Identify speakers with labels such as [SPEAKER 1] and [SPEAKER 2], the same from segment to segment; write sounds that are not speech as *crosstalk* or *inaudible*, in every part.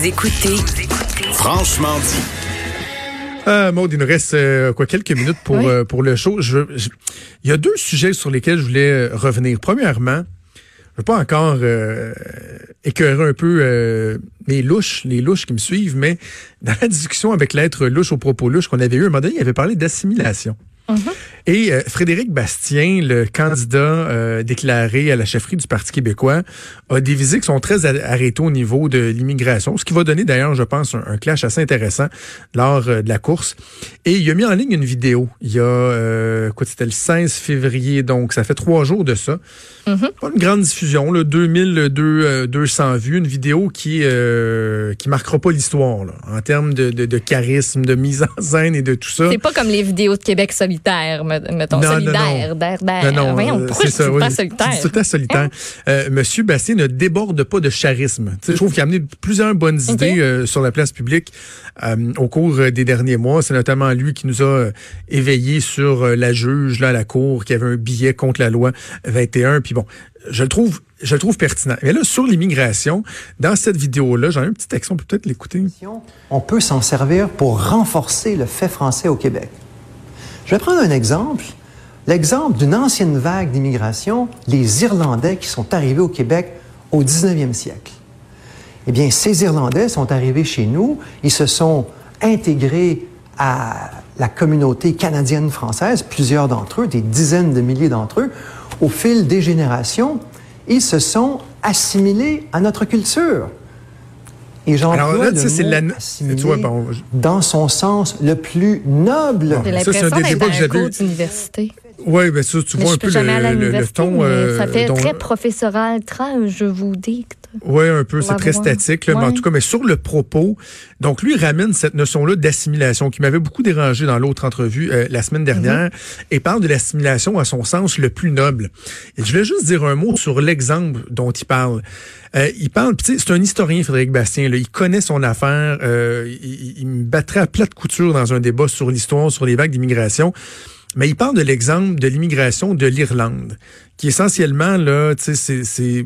[SPEAKER 1] Vous écoutez
[SPEAKER 2] Franchement dit.
[SPEAKER 3] Euh, Maud, il nous reste euh, quoi quelques minutes pour,
[SPEAKER 4] Oui.
[SPEAKER 3] euh, pour le show. Je, je- il y a deux sujets sur lesquels je voulais euh, revenir. Premièrement, je veux pas encore euh, écœurer un peu euh, mes louches, les louches qui me suivent, mais dans la discussion avec l'être louche au propos louche qu'on avait eu, un moment donné, il avait parlé d'assimilation. Et euh, Frédéric Bastien, le candidat euh, déclaré à la chefferie du Parti québécois, a des visées qui sont très arrêtées au niveau de l'immigration, ce qui va donner d'ailleurs, je pense, un, clash assez intéressant lors euh, de la course. Et il a mis en ligne une vidéo. Il y a, quoi, c'était le 16 février, donc ça fait trois jours de ça. Pas une grande diffusion, là, 2200 vues, une vidéo qui qui marquera pas l'histoire en termes de charisme, de mise en scène et de tout ça.
[SPEAKER 4] C'est pas comme les vidéos de Québec solitaire, me- mettons,
[SPEAKER 3] Non,
[SPEAKER 4] solidaire,
[SPEAKER 3] non.
[SPEAKER 4] d'air, d'air.
[SPEAKER 3] Non, non,
[SPEAKER 4] Voyons,
[SPEAKER 3] euh,
[SPEAKER 4] pourquoi
[SPEAKER 3] c'est
[SPEAKER 4] je
[SPEAKER 3] ça,
[SPEAKER 4] dis
[SPEAKER 3] oui.
[SPEAKER 4] pas solitaire?
[SPEAKER 3] dis tout solitaire. Euh, Monsieur Bastien ne déborde pas de charisme. Je trouve qu'il a amené plusieurs bonnes idées euh, sur la place publique euh, au cours des derniers mois. C'est notamment lui qui nous a éveillés sur la juge là, à la cour qui avait un billet contre la loi 21. Puis bon, je le trouve, je le trouve pertinent. Mais là, sur l'immigration, dans cette vidéo-là, j'en ai un petit texte, on peut peut-être l'écouter.
[SPEAKER 5] on peut s'en servir pour renforcer le fait français au Québec. Je vais prendre un exemple. L'exemple d'une ancienne vague d'immigration, les Irlandais qui sont arrivés au Québec au 19e siècle. Eh bien, ces Irlandais sont arrivés chez nous, ils se sont intégrés à la communauté canadienne-française, plusieurs d'entre eux, des dizaines de milliers d'entre eux. Au fil des générations, ils se sont assimilés à notre culture. Et
[SPEAKER 3] Alors
[SPEAKER 5] j'emploie
[SPEAKER 3] là,
[SPEAKER 5] le
[SPEAKER 3] tu sais, c'est
[SPEAKER 5] mot
[SPEAKER 3] la-
[SPEAKER 5] assimilé
[SPEAKER 3] tu vois, bon, je-
[SPEAKER 5] dans son sens le plus noble.
[SPEAKER 4] J'ai
[SPEAKER 3] Ça, c'est un
[SPEAKER 4] l'impression d'être un cours d'université.
[SPEAKER 3] Oui, ben ça, tu
[SPEAKER 4] Mais
[SPEAKER 3] vois un peu le, le- le ton. euh,
[SPEAKER 4] ça fait
[SPEAKER 3] dont-
[SPEAKER 4] très professoral, très je vous dicte.
[SPEAKER 3] Oui, un peu, c'est très statique, là, mais en
[SPEAKER 4] Ouais.
[SPEAKER 3] tout cas, mais sur le propos, donc lui ramène cette notion-là d'assimilation qui m'avait beaucoup dérangé dans l'autre entrevue euh, la semaine dernière
[SPEAKER 4] Mm-hmm.
[SPEAKER 3] et parle de l'assimilation à son sens le plus noble. Et je voulais juste dire un mot sur l'exemple dont il parle. Euh, il parle, c'est un historien, Frédéric Bastien, là, il connaît son affaire, euh, il, il- il me battrait à plate couture dans un débat sur l'histoire, sur les vagues d'immigration. Mais il parle de l'exemple de l'immigration de l'Irlande, qui essentiellement, là, tu sais, c'est- c'est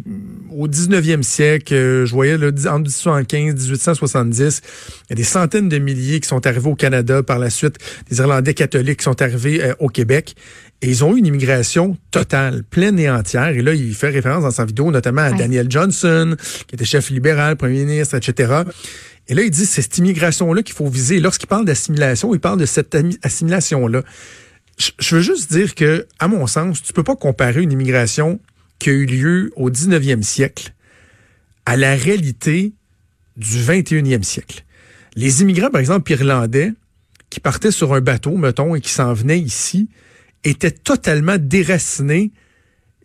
[SPEAKER 3] au 19e siècle, euh, je voyais, là, en 1815, 1870, il y a des centaines de milliers qui sont arrivés au Canada par la suite, des Irlandais catholiques qui sont arrivés euh, au Québec. Et ils ont eu une immigration totale, pleine et entière. Et là, il fait référence dans sa vidéo notamment à
[SPEAKER 4] Ouais.
[SPEAKER 3] Daniel Johnson, qui était chef libéral, premier ministre, etc. Et là, il dit, c'est cette immigration-là qu'il faut viser. Lorsqu'il parle d'assimilation, il parle de cette assimilation-là. Je, veux juste dire que, à mon sens, tu peux pas comparer une immigration qui a eu lieu au 19e siècle à la réalité du 21e siècle. Les immigrants, par exemple, irlandais, qui partaient sur un bateau, mettons, et qui s'en venaient ici, étaient totalement déracinés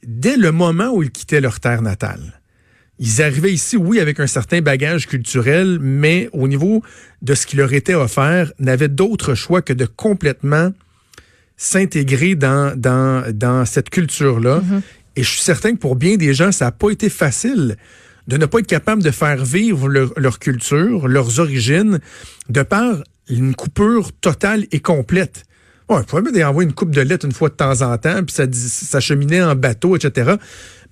[SPEAKER 3] dès le moment où ils quittaient leur terre natale. Ils arrivaient ici, oui, avec un certain bagage culturel, mais au niveau de ce qui leur était offert, n'avaient d'autre choix que de complètement s'intégrer dans, dans, dans cette culture-là. Et je suis certain que pour bien des gens, ça n'a pas été facile de ne pas être capable de faire vivre leur, leur culture, leurs origines, de par une coupure totale et complète. Ouais, il pouvait envoyer une coupe de lettres une fois de temps en temps, puis ça, ça cheminait en bateau, etc.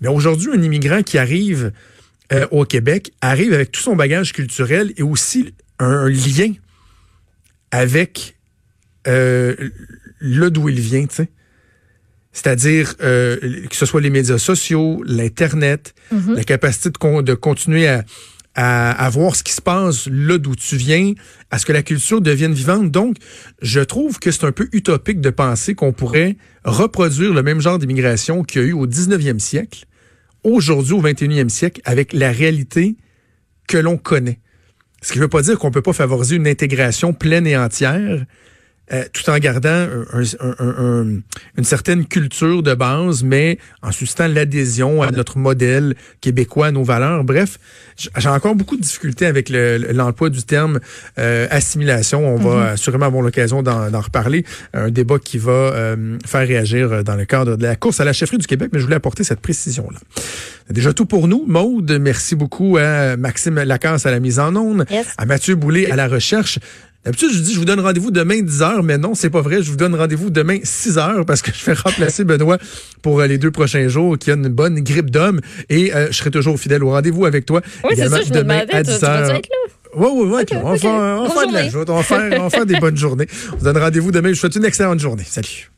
[SPEAKER 3] Mais aujourd'hui, un immigrant qui arrive euh, au Québec arrive avec tout son bagage culturel et aussi un, un lien avec euh, là d'où il vient, tu sais. C'est-à-dire euh, que ce soit les médias sociaux, l'Internet, la capacité de, con- de continuer à, à, à voir ce qui se passe là d'où tu viens, à ce que la culture devienne vivante. Donc, je trouve que c'est un peu utopique de penser qu'on pourrait reproduire le même genre d'immigration qu'il y a eu au 19e siècle, aujourd'hui au 21e siècle, avec la réalité que l'on connaît. Ce qui ne veut pas dire qu'on ne peut pas favoriser une intégration pleine et entière euh, tout en gardant un- un- un- un- une certaine culture de base, mais en suscitant l'adhésion à notre modèle québécois, à nos valeurs. Bref, j'ai encore beaucoup de difficultés avec le- l'emploi du terme euh, assimilation. On va assurément avoir l'occasion d'en reparler. Un débat qui va euh, faire réagir dans le cadre de la course à la chefferie du Québec, mais je voulais apporter cette précision-là. Déjà tout pour nous. Maude, merci beaucoup à Maxime Lacasse à la mise en onde,
[SPEAKER 4] Yes.
[SPEAKER 3] à Mathieu Boulay à la recherche. D'habitude, je dis, je vous donne rendez-vous demain 10 heures, mais non, c'est pas vrai. Je vous donne rendez-vous demain 6 heures parce que je vais remplacer *laughs* Benoît pour euh, les deux prochains jours qui a une bonne grippe d'homme et euh, je serai toujours fidèle au rendez-vous avec toi.
[SPEAKER 4] Oui, c'est ça, je
[SPEAKER 3] demain à
[SPEAKER 4] tu-
[SPEAKER 3] 10
[SPEAKER 4] tu vas-tu
[SPEAKER 3] heures.
[SPEAKER 4] être là?
[SPEAKER 3] Oui, oui, oui. on va faire, de la joute. On va faire, on va faire des bonnes journées. On vous donne rendez-vous demain. Je vous souhaite une excellente journée. Salut.